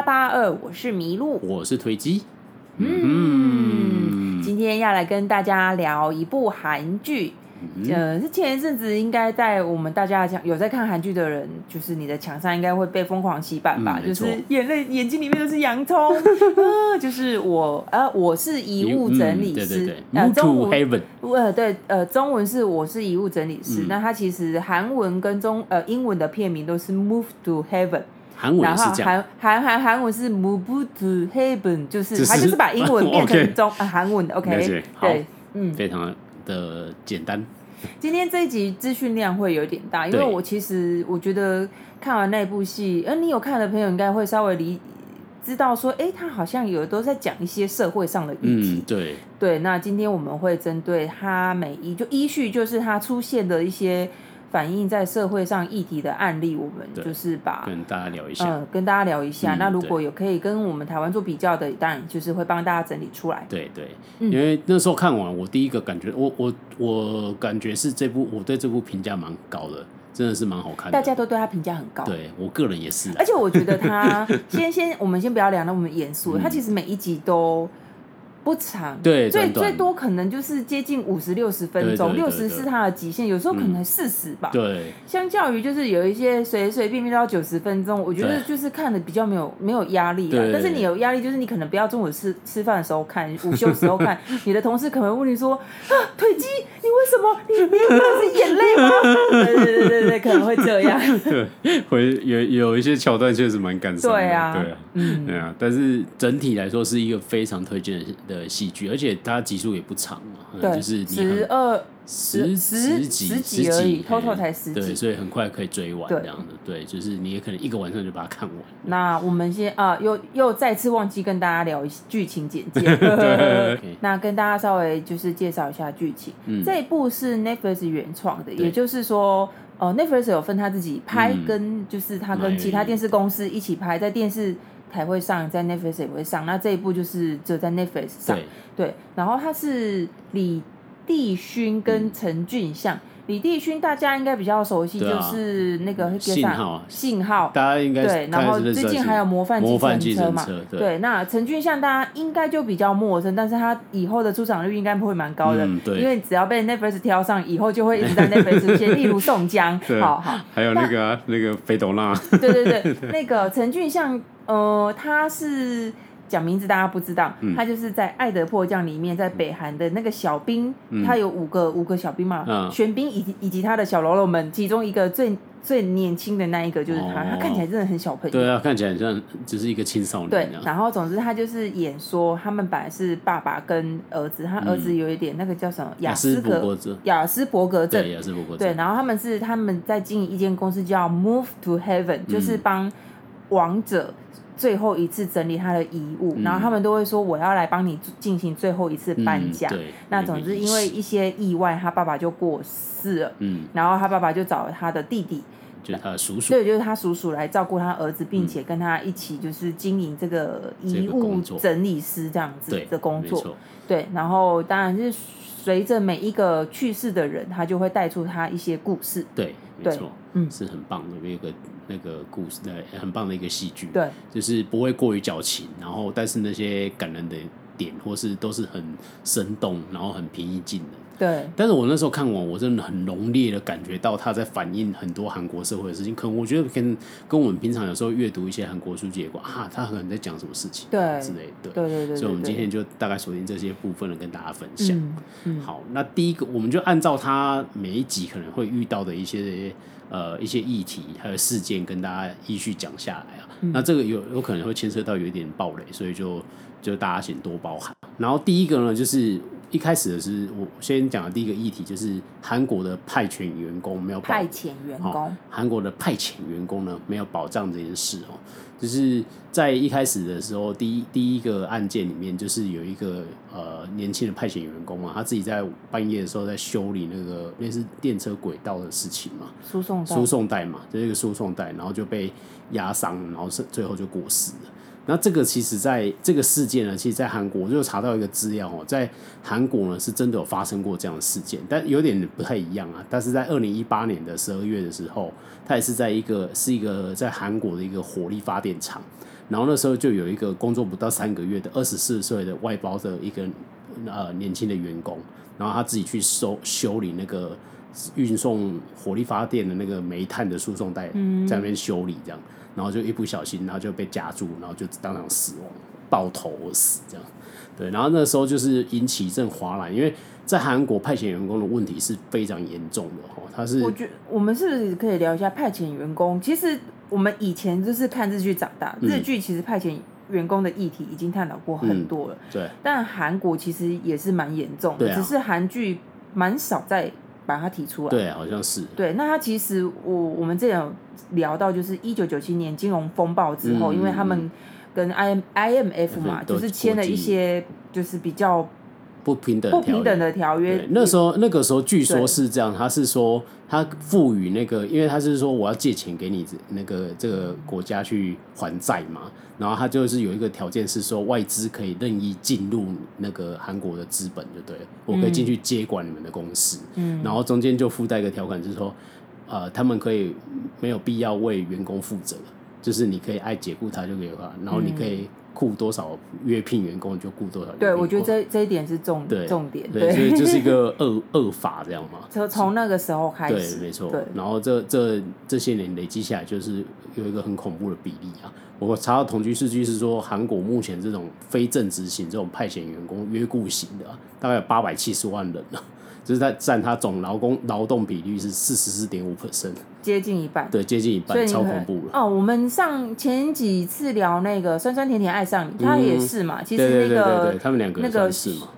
八八二，我是麋鹿，我是推机。嗯，今天要来跟大家聊一部韩剧。呃，是前一阵子应该在我们大家讲有在看韩剧的人，就是你的墙上应该会被疯狂洗版吧？嗯、就是眼泪眼睛里面都是洋葱。呃，就是我呃，我是遗物整理师。嗯、对对对。呃，中文呃对呃中文是我是遗物整理师。嗯、那它其实韩文跟中呃英文的片名都是 Move to Heaven。韩文是这样。韩韩韩韩文是 Move to Heaven，就是它就是把英文 变成中呃韩文的。OK，对，嗯，非常。的简单。今天这一集资讯量会有点大，因为我其实我觉得看完那部戏，而你有看的朋友应该会稍微理知道说，哎，他好像有都在讲一些社会上的议题。嗯、对对，那今天我们会针对他每一就依序就是他出现的一些。反映在社会上议题的案例，我们就是把跟大家聊一下，嗯，跟大家聊一下。嗯、那如果有可以跟我们台湾做比较的，当然就是会帮大家整理出来。对对，嗯、因为那时候看完，我第一个感觉，我我我感觉是这部，我对这部评价蛮高的，真的是蛮好看的。大家都对他评价很高，对我个人也是。而且我觉得他 先先，我们先不要聊那么严肃，他、嗯、其实每一集都。不长，对，最最多可能就是接近五十六十分钟，六十是它的极限，有时候可能四十吧。对，相较于就是有一些随随便便都要九十分钟，我觉得就是看的比较没有没有压力。了，但是你有压力，就是你可能不要中午吃吃饭的时候看，午休时候看，你的同事可能问你说啊，腿肌，你为什么你你那是眼泪吗？对对对对，可能会这样。对，会有有一些桥段确实蛮感伤的。对啊，对啊，嗯，对啊，但是整体来说是一个非常推荐的。戏剧，而且它集数也不长嘛，就是十二十十几十几而已，total 才十几，对，所以很快可以追完这样的，对，就是你也可能一个晚上就把它看完。那我们先啊，又又再次忘记跟大家聊剧情简介，对，那跟大家稍微就是介绍一下剧情。嗯、这一部是 Netflix 原创的，也就是说，哦，Netflix 有分他自己拍，跟就是他跟其他电视公司一起拍，在电视。台会上，在 Netflix 也会上。那这一部就是只有在 Netflix 上。对，对。然后他是李帝勋跟陈俊相。嗯、李帝勋大家应该比较熟悉，就是那个信号。信号。大家应该对。然后最近还有模范计程车嘛？对，那陈俊相大家应该就比较陌生，但是他以后的出场率应该会蛮高的。因为只要被 Netflix 挑上，以后就会一直在 Netflix 出现，例如宋江。对。好好。还有那个、那个费斗娜。对对对，那个陈俊相。呃，他是讲名字大家不知道，嗯、他就是在《爱的迫降》里面，在北韩的那个小兵，嗯、他有五个五个小兵嘛，嗯、玄彬以及以及他的小喽啰们，其中一个最最年轻的那一个就是他，哦、他看起来真的很小朋友，对啊，看起来像只是一个青少年。对，然后总之他就是演说，他们本来是爸爸跟儿子，他儿子有一点那个叫什么雅斯伯格症，亚斯伯格症，对，亚斯伯格症，对，然后他们是他们在经营一间公司叫 Move to Heaven，就是帮王者。最后一次整理他的遗物，嗯、然后他们都会说：“我要来帮你进行最后一次搬家。嗯”，那总之因为一些意外，他爸爸就过世了。嗯，然后他爸爸就找了他的弟弟，就是他的叔叔，对，就是他叔叔来照顾他儿子，并且跟他一起就是经营这个遗物整理师这样子的工作。对，对，然后当然是随着每一个去世的人，他就会带出他一些故事。对，没错，嗯，是很棒的一个。那个故事，对，很棒的一个戏剧，对，就是不会过于矫情，然后但是那些感人的点或是都是很生动，然后很平易近人，对。但是我那时候看完，我真的很浓烈的感觉到他在反映很多韩国社会的事情，可能我觉得跟跟我们平常有时候阅读一些韩国书籍有关啊，他可能在讲什么事情，对之类的，对对对。所以，我们今天就大概锁定这些部分的跟大家分享。嗯嗯、好，那第一个，我们就按照他每一集可能会遇到的一些。呃，一些议题还有事件跟大家依序讲下来啊，嗯、那这个有有可能会牵涉到有一点暴雷，所以就就大家请多包涵。然后第一个呢，就是一开始的是我先讲的第一个议题，就是韩国的派遣员工没有派遣员工，哦、韩国的派遣员工呢没有保障这件事哦。就是在一开始的时候，第一第一个案件里面，就是有一个呃年轻的派遣员工嘛，他自己在半夜的时候在修理那个类似电车轨道的事情嘛，输送输送带嘛，就是一个输送带，然后就被压伤，然后是最后就过世了。那这个其实在这个事件呢，其实，在韩国我就查到一个资料哦，在韩国呢是真的有发生过这样的事件，但有点不太一样啊。但是在二零一八年的十二月的时候，它也是在一个是一个在韩国的一个火力发电厂，然后那时候就有一个工作不到三个月的二十四岁的外包的一个呃年轻的员工，然后他自己去修修理那个运送火力发电的那个煤炭的输送带，在那边修理这样，然后就一不小心，然后就被夹住，然后就当场死亡，爆头而死这样。对，然后那时候就是引起一阵哗然，因为在韩国派遣员工的问题是非常严重的哈。他是我觉得我们是不是可以聊一下派遣员工？其实我们以前就是看日剧长大，日剧其实派遣员工的议题已经探讨过很多了。嗯、对，但韩国其实也是蛮严重的，啊、只是韩剧蛮少在把它提出来。对，好像是。对，那他其实我我们之前有聊到，就是一九九七年金融风暴之后，嗯、因为他们。跟 I M I M F 嘛，就是签了一些就是比较不平等不平等的条约。那时候那个时候据说是这样，他是说他赋予那个，因为他是说我要借钱给你那个这个国家去还债嘛，然后他就是有一个条件是说外资可以任意进入那个韩国的资本，就对，我可以进去接管你们的公司。嗯，然后中间就附带一个条款，就是说呃，他们可以没有必要为员工负责。就是你可以爱解雇他就可以了，然后你可以雇多少约聘员工就雇多少。对，我觉得这这一点是重重点。对，所以就是一个 恶恶法这样嘛。从从那个时候开始。对，没错。对，然后这这这些年累积下来，就是有一个很恐怖的比例啊。我查到统计数据是说，韩国目前这种非正职型这种派遣员工约雇型的，大概有八百七十万人了。就是在占他总劳工劳动比率是四十四点五 percent，接近一半。对，接近一半，超恐怖了。哦，我们上前几次聊那个酸酸甜甜爱上你，他也是嘛。其实那个他们两个那个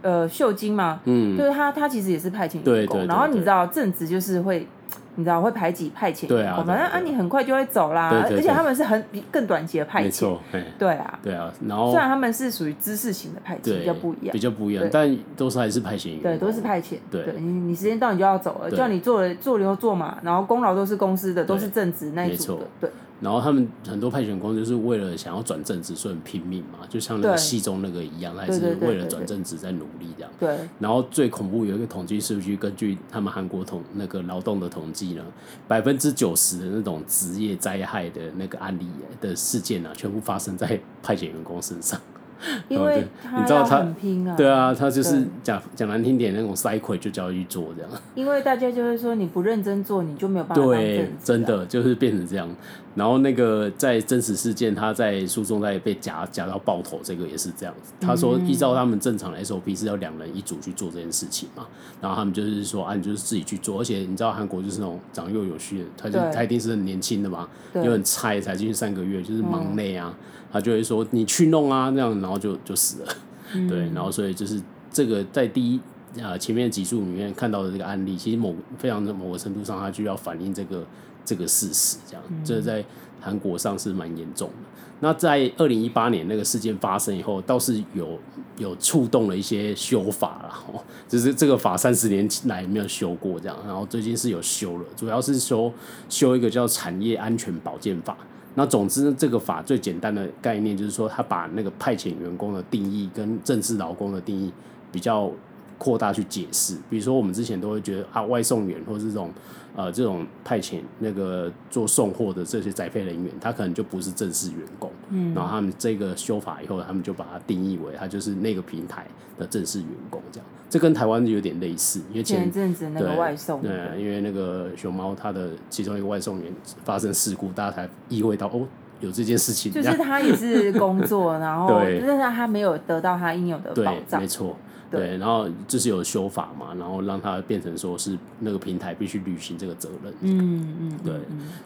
呃秀晶嘛，嗯，就是他他其实也是派遣员工，然后你知道正职就是会。你知道会排挤派遣，对啊，反正啊你很快就会走啦，而且他们是很比更短期的派遣，对啊，对啊，然后虽然他们是属于知识型的派遣，比较不一样，比较不一样，但都是还是派遣员，对，都是派遣，对，你你时间到你就要走了，叫你做了做牛做马，然后功劳都是公司的，都是正职那一组的，对。然后他们很多派遣工就是为了想要转正职，所以很拼命嘛，就像那个戏中那个一样，还是为了转正职在努力这样。对。然后最恐怖有一个统计数据，根据他们韩国统那个劳动的统计呢，百分之九十的那种职业灾害的那个案例的事件呢、啊，全部发生在派遣员工身上。因为你知道他很拼啊，对啊，他就是讲讲难听点，那种塞亏就叫他去做这样。因为大家就会说你不认真做，你就没有办法。对，真的就是变成这样。然后那个在真实事件，他在诉讼在被夹夹到爆头，这个也是这样子。他说依照他们正常的 SOP 是要两人一组去做这件事情嘛，然后他们就是说啊，你就是自己去做，而且你知道韩国就是那种长幼有序的，他就他一定是很年轻的嘛，又很菜才进去三个月，就是忙内啊。他就会说你去弄啊，那样然后就就死了，嗯、对，然后所以就是这个在第一啊前面几处里面看到的这个案例，其实某非常的某个程度上，它就要反映这个这个事实，这样，嗯、这在韩国上是蛮严重的。那在二零一八年那个事件发生以后，倒是有有触动了一些修法了，哦，就是这个法三十年来没有修过这样，然后最近是有修了，主要是说修一个叫产业安全保健法。那总之，这个法最简单的概念就是说，他把那个派遣员工的定义跟正式劳工的定义比较扩大去解释。比如说，我们之前都会觉得啊，外送员或是这种呃这种派遣那个做送货的这些宅配人员，他可能就不是正式员工。嗯。然后他们这个修法以后，他们就把它定义为他就是那个平台的正式员工这样。这跟台湾有点类似，因为前阵子那个外送，对，因为那个熊猫它的其中一个外送员发生事故，大家才意会到哦，有这件事情。就是他也是工作，然后 但是他没有得到他应有的保障，没错，对，然后就是有修法嘛，然后让他变成说是那个平台必须履行这个责任。嗯嗯，对，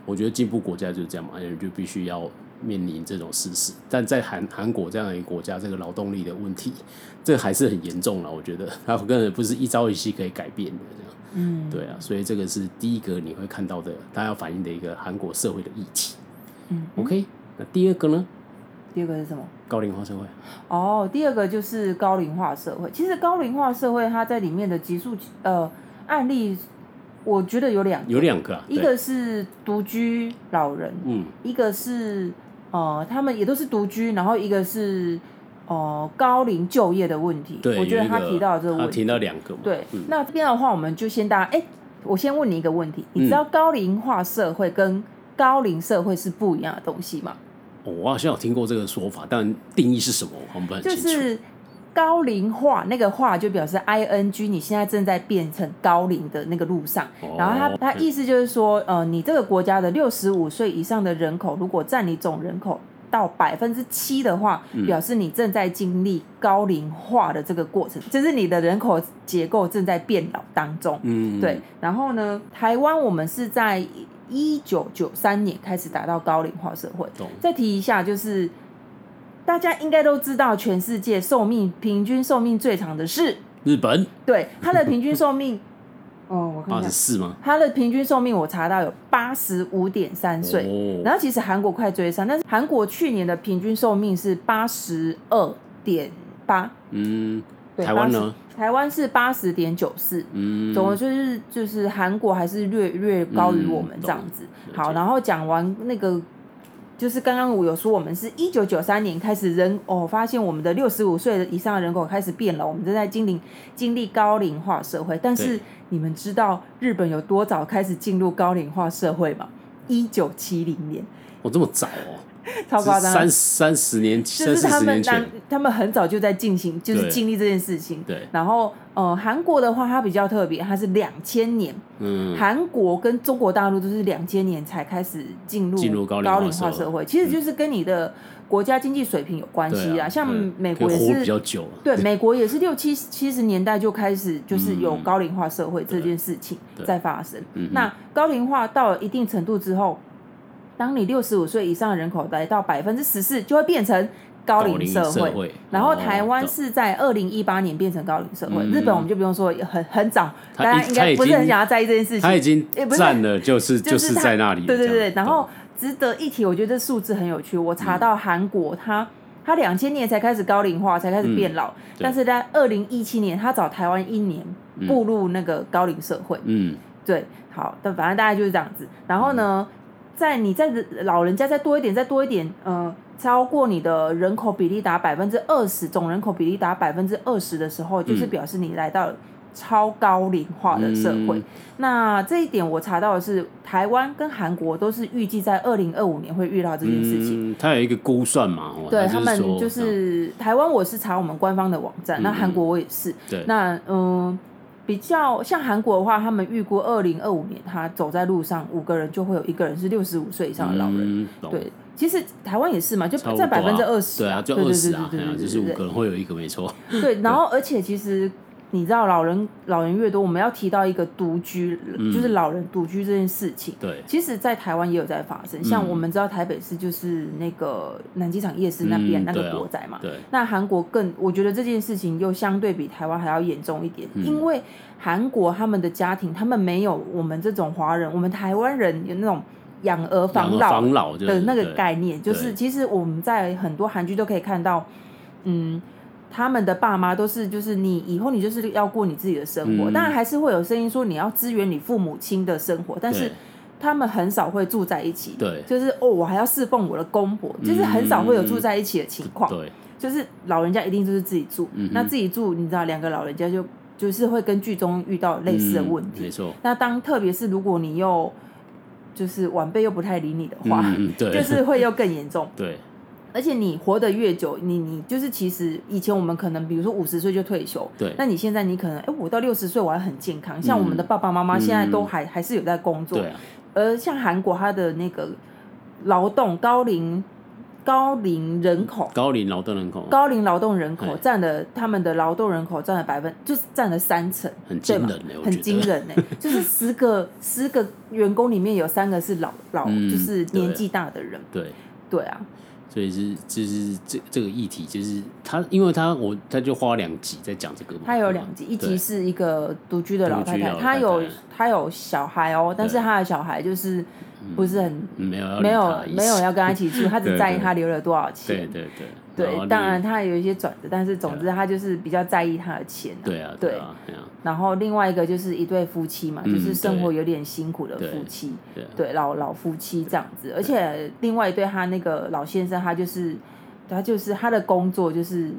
我觉得进步国家就是这样嘛，就必须要。面临这种事实，但在韩韩国这样的一个国家，这个劳动力的问题，这还是很严重了。我觉得 它根本不是一朝一夕可以改变的，这样。嗯，对啊，所以这个是第一个你会看到的，它要反映的一个韩国社会的议题。嗯，OK，那第二个呢？第二个是什么？高龄化社会。哦，第二个就是高龄化社会。其实高龄化社会它在里面的集数呃案例。我觉得有两个，有两个，一个是独居老人，嗯，一个是呃，他们也都是独居，然后一个是呃高龄就业的问题。对，我觉得他提到这个问题，他提到两个嘛。对，嗯、那这边的话，我们就先大家，哎，我先问你一个问题，你知道高龄化社会跟高龄社会是不一样的东西吗？哦，我好像有听过这个说法，但定义是什么，我们不很清楚。就是高龄化，那个化就表示 I N G，你现在正在变成高龄的那个路上。哦、然后他他意思就是说，呃，你这个国家的六十五岁以上的人口，如果占你总人口到百分之七的话，表示你正在经历高龄化的这个过程，嗯、就是你的人口结构正在变老当中。嗯，对。然后呢，台湾我们是在一九九三年开始达到高龄化社会。再提一下，就是。大家应该都知道，全世界寿命平均寿命最长的是日本。对，它的平均寿命，哦，我看八十四吗？它的平均寿命我查到有八十五点三岁。哦、然后其实韩国快追上，但是韩国去年的平均寿命是八十二点八。嗯，对，台湾呢？台湾是八十点九四。嗯，总的就是就是韩国还是略略高于我们这样子。嗯、好，然后讲完那个。就是刚刚我有说，我们是一九九三年开始人哦，发现我们的六十五岁以上的人口开始变了，我们正在经历经历高龄化社会。但是你们知道日本有多早开始进入高龄化社会吗？一九七零年。哦，这么早哦。超夸张，三三十年，就是他们当他们很早就在进行，就是经历这件事情。对，然后呃，韩国的话，它比较特别，它是两千年。嗯，韩国跟中国大陆都是两千年才开始进入进入高龄化社会，其实就是跟你的国家经济水平有关系啊。像美国也是比较久，对，美国也是六七七十年代就开始就是有高龄化社会这件事情在发生。那高龄化到了一定程度之后。当你六十五岁以上的人口来到百分之十四，就会变成高龄社会。社会然后台湾是在二零一八年变成高龄社会。嗯、日本我们就不用说，很很早，大家应该不是很想要在意这件事情。他已经占了，就是就是在那里。对对对。然后值得一提，我觉得这数字很有趣。我查到韩国，他他两千年才开始高龄化，才开始变老，嗯、但是在二零一七年，他早台湾一年步入那个高龄社会。嗯，对，好，但反正大概就是这样子。然后呢？嗯在你在老人家再多一点，再多一点，嗯、呃，超过你的人口比例达百分之二十，总人口比例达百分之二十的时候，就是表示你来到超高龄化的社会。嗯、那这一点我查到的是，台湾跟韩国都是预计在二零二五年会遇到这件事情。它、嗯、有一个估算嘛？对他们就是台湾，我是查我们官方的网站，嗯、那韩国我也是。对，那嗯。呃比较像韩国的话，他们预估二零二五年，他走在路上五个人就会有一个人是六十五岁以上的老人。嗯、对，其实台湾也是嘛，就占百分之二十。对啊，就二十啊，就是五个人会有一个没错。对，然后而且其实。你知道老人老人越多，我们要提到一个独居，嗯、就是老人独居这件事情。对，其实，在台湾也有在发生。嗯、像我们知道台北市就是那个南机场夜市那边、嗯、那个国宅嘛。对。那韩国更，我觉得这件事情又相对比台湾还要严重一点，嗯、因为韩国他们的家庭，他们没有我们这种华人，我们台湾人有那种养儿防老的那个概念，就是其实我们在很多韩剧都可以看到，嗯。他们的爸妈都是，就是你以后你就是要过你自己的生活，当然、嗯、还是会有声音说你要支援你父母亲的生活，但是他们很少会住在一起。对，就是哦，我还要侍奉我的公婆，就是很少会有住在一起的情况。对、嗯，就是老人家一定就是自己住，嗯、那自己住，你知道，两个老人家就就是会跟剧中遇到类似的问题。嗯、没错。那当特别是如果你又就是晚辈又不太理你的话，嗯、对，就是会又更严重。对。而且你活得越久，你你就是其实以前我们可能比如说五十岁就退休，对，那你现在你可能哎，我到六十岁我还很健康，像我们的爸爸妈妈现在都还、嗯、还是有在工作，对啊。而像韩国它的那个劳动高龄高龄人口，高龄劳动人口，高龄劳动人口占了他们的劳动人口占了百分，就是占了三成，很惊人很惊人呢，就是十个十个员工里面有三个是老老，嗯、就是年纪大的人，对。对啊。所以是就是这这个议题，就是他，因为他我他就花两集在讲这个嘛。他有两集，一集是一个独居的老太太，她有她有小孩哦，但是她的小孩就是不是很没有没有没有要跟他一起住，他只 在意他留了多少钱。对对对。对，当然他有一些转折，但是总之他就是比较在意他的钱。对啊，对啊。然后另外一个就是一对夫妻嘛，就是生活有点辛苦的夫妻，对老老夫妻这样子。而且另外一对他那个老先生，他就是他就是他的工作就是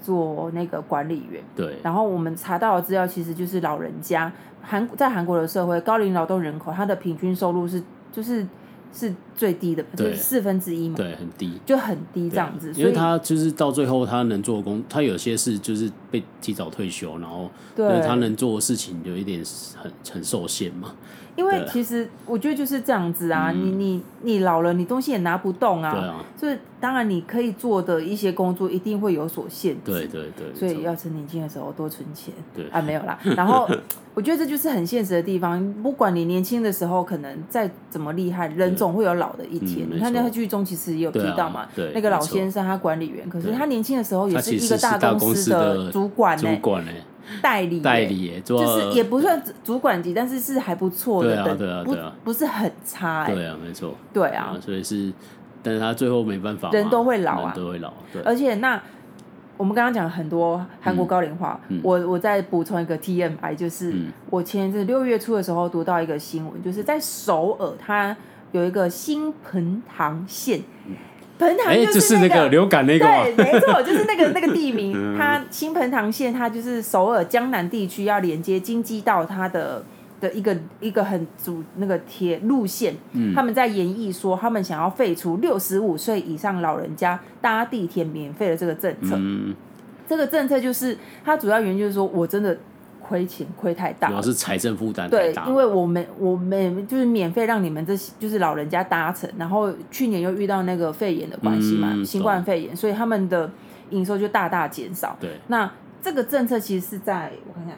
做那个管理员。对。然后我们查到的资料，其实就是老人家韩在韩国的社会，高龄劳动人口他的平均收入是就是是最低的，就是四分之一嘛，对，很低，就很低这样子。因为他就是到最后他能做的工，他有些事就是被提早退休，然后对他能做的事情有一点很很受限嘛。因为其实我觉得就是这样子啊，你你你老了，你东西也拿不动啊，对啊，所以当然你可以做的一些工作一定会有所限制，对对对，所以要趁年轻的时候多存钱，对。啊，没有啦。然后 我觉得这就是很现实的地方，不管你年轻的时候可能再怎么厉害，人总会有老的一天。你看那个剧中其实也有提到嘛，那个老先生他管理员，可是他年轻的时候也是一个大公司的主管呢。代理代理，就是也不算主管级，但是是还不错的，对啊对啊对啊，不是很差哎，对啊没错，对啊，所以是，但是他最后没办法，人都会老啊，都会老，对，而且那我们刚刚讲很多韩国高龄化，我我再补充一个 TMI，就是我前一阵六月初的时候读到一个新闻，就是在首尔，它有一个新盆塘线。彭塘就是那个流感那个，对，没错，就是那个那个地名。它新盆塘县，它就是首尔江南地区要连接京畿道它的的一个一个很主那个铁路线。他们在演绎说，他们想要废除六十五岁以上老人家搭地铁免费的这个政策。这个政策就是它主要原因就是说我真的。亏钱亏太大，主要是财政负担对，因为我们我们就是免费让你们这些就是老人家搭乘，然后去年又遇到那个肺炎的关系嘛，嗯、新冠肺炎，所以他们的营收就大大减少。对，那这个政策其实是在我看一下。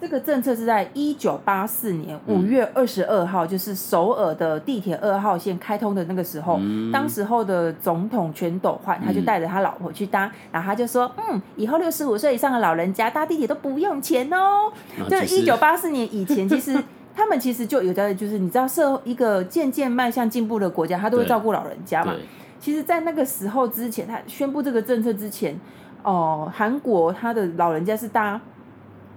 这个政策是在一九八四年五月二十二号，嗯、就是首尔的地铁二号线开通的那个时候，嗯、当时候的总统全斗焕他就带着他老婆去搭，嗯、然后他就说，嗯，以后六十五岁以上的老人家搭地铁都不用钱哦。就是一九八四年以前，其实 他们其实就有在，就是你知道，社一个渐渐迈向进步的国家，他都会照顾老人家嘛。其实，在那个时候之前，他宣布这个政策之前，哦、呃，韩国他的老人家是搭。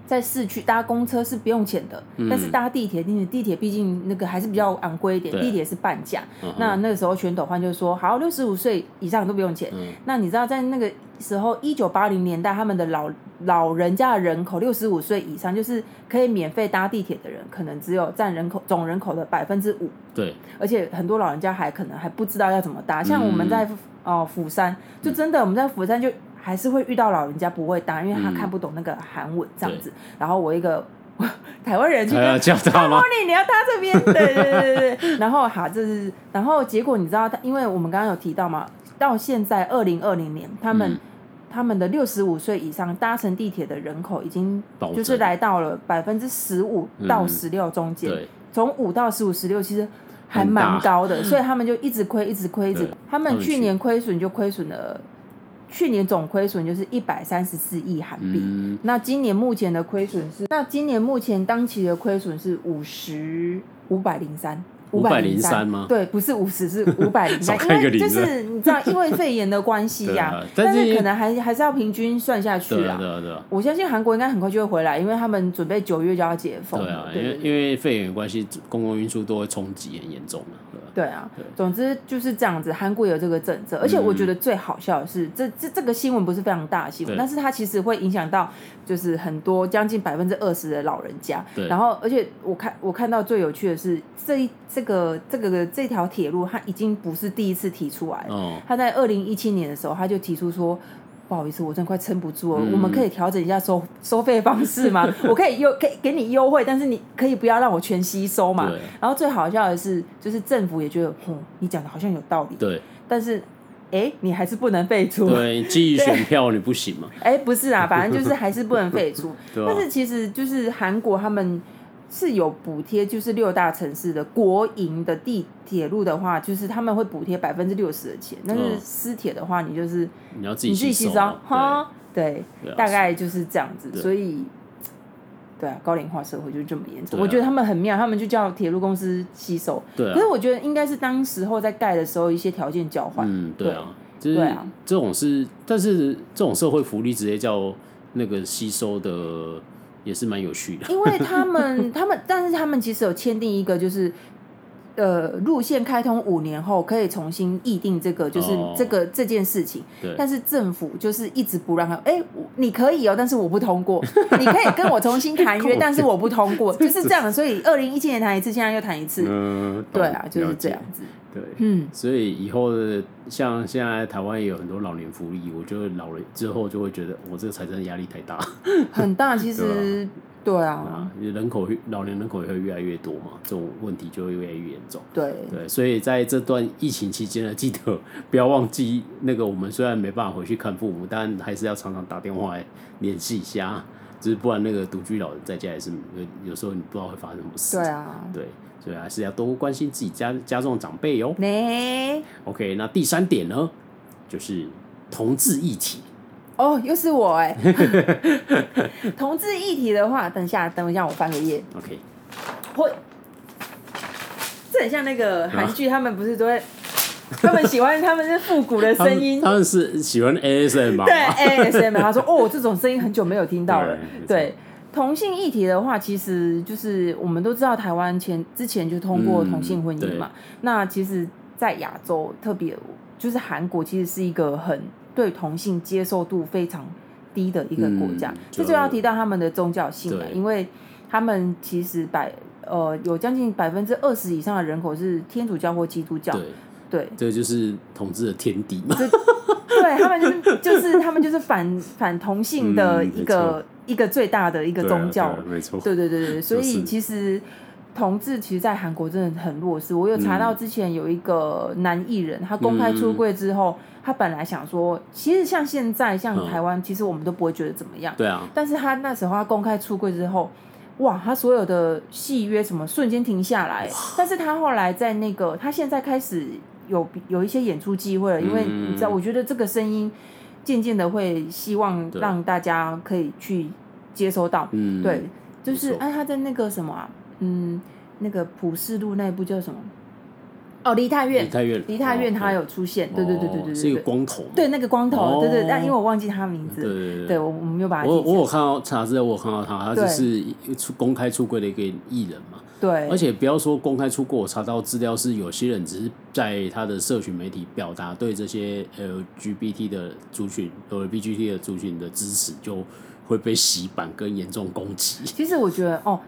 在市区搭公车是不用钱的，嗯、但是搭地铁，地铁地铁毕竟那个还是比较昂贵一点，地铁是半价。嗯、那那个时候全斗焕就说：“好，六十五岁以上都不用钱。嗯”那你知道在那个时候，一九八零年代，他们的老老人家的人口六十五岁以上，就是可以免费搭地铁的人，可能只有占人口总人口的百分之五。对，而且很多老人家还可能还不知道要怎么搭。像我们在哦、呃、釜山，就真的我们在釜山就。还是会遇到老人家不会搭，因为他看不懂那个韩文这样子。嗯、然后我一个 台湾人去跟叫他吗？你要搭这边，对对对对对。然后好，这是然后结果你知道，因为我们刚刚有提到嘛，到现在二零二零年，他们、嗯、他们的六十五岁以上搭乘地铁的人口已经就是来到了百分之十五到十六中间，从五、嗯、到十五十六其实还蛮高的，所以他们就一直亏，一直亏，一直。他们去年亏损就亏损了。去年总亏损就是一百三十四亿韩币，嗯、那今年目前的亏损是，那今年目前当期的亏损是五十五百零三。五百零三吗？对，不是五十，是 五百零三。因为就是你知道，因为肺炎的关系呀，但是可能还还是要平均算下去啊。对对，我相信韩国应该很快就会回来，因为他们准备九月就要解封。对啊，因为因为肺炎的关系，公共运输都会冲击很严重。对啊，总之就是这样子。韩国有这个政策，而且我觉得最好笑的是，这这这个新闻不是非常大的新闻，但是它其实会影响到就是很多将近百分之二十的老人家。对然后，而且我看我看到最有趣的是这。这个这个这条铁路，它已经不是第一次提出来了。哦、他在二零一七年的时候，他就提出说：“不好意思，我真的快撑不住了，嗯、我们可以调整一下收收费方式吗？我可以优可以给你优惠，但是你可以不要让我全吸收嘛。”然后最好笑的是，就是政府也觉得，哦，你讲的好像有道理。对。但是，哎，你还是不能废除。对，记忆 选票你不行吗？哎，不是啊，反正就是还是不能废除。但是其实就是韩国他们。是有补贴，就是六大城市的国营的地铁路的话，就是他们会补贴百分之六十的钱。但是私铁的话，你就是你要自己吸收哈，对，大概就是这样子。所以，对啊，高龄化社会就是这么严重。我觉得他们很妙，他们就叫铁路公司吸收。对，可是我觉得应该是当时候在盖的时候一些条件交换。嗯，对啊，就是对啊，这种是，但是这种社会福利直接叫那个吸收的。也是蛮有趣的，因为 他们他们，但是他们其实有签订一个，就是呃，路线开通五年后可以重新议定这个，就是这个、哦、这件事情。对。但是政府就是一直不让他，哎，你可以哦，但是我不通过。你可以跟我重新谈约，但是我不通过，就是这样。所以二零一七年谈一次，现在又谈一次。嗯。对啊，就是这样子。对。嗯。所以以后的像现在台湾也有很多老年福利，我觉得老了之后就会觉得我这个财政压力太大。很大，其实。对啊，人口老年人口也会越来越多嘛，这种问题就会越来越严重。对对，所以在这段疫情期间呢，记得不要忘记那个我们虽然没办法回去看父母，但还是要常常打电话来联系一下，就是不然那个独居老人在家也是有有时候你不知道会发生什么事。对啊，对，所以还是要多关心自己家家中的长辈哟。没 OK，那第三点呢，就是同志议题。哦，又是我哎！同志议题的话，等一下，等一下，我翻个页。OK。会，这很像那个韩剧，他们不是都会，他们喜欢 他们是复古的声音，他们是喜欢 ASM 吗？对 ASM，他说哦，这种声音很久没有听到了。对，同性议题的话，其实就是我们都知道，台湾前之前就通过同性婚姻嘛。那其实，在亚洲，特别就是韩国，其实是一个很。对同性接受度非常低的一个国家，嗯、就这就要提到他们的宗教性了，因为他们其实百呃有将近百分之二十以上的人口是天主教或基督教，对，对。这个就是统治的天敌嘛，对他们就是就是他们就是反反同性的一个、嗯、一个最大的一个宗教，没错，对对对对，所以其实。同志其实，在韩国真的很弱势。我有查到之前有一个男艺人，他公开出柜之后，他本来想说，其实像现在，像台湾，其实我们都不会觉得怎么样。对啊。但是他那时候他公开出柜之后，哇，他所有的戏约什么瞬间停下来。但是他后来在那个，他现在开始有有一些演出机会了，因为你知道，我觉得这个声音渐渐的会希望让大家可以去接收到。嗯。对，就是哎，他在那个什么啊？嗯，那个普世路那一部叫什么？哦，梨泰院。梨泰院，梨泰院，他有出现。对对对对对对，是一个光头。对，那个光头，对对。但因为我忘记他名字。对对我，我们没有把他。我我有看到查资料，我有看到他，他就是出公开出柜的一个艺人嘛。对。而且不要说公开出过，我查到资料是有些人只是在他的社群媒体表达对这些 LGBT 的族群、LGBT 的族群的支持，就会被洗版跟严重攻击。其实我觉得哦。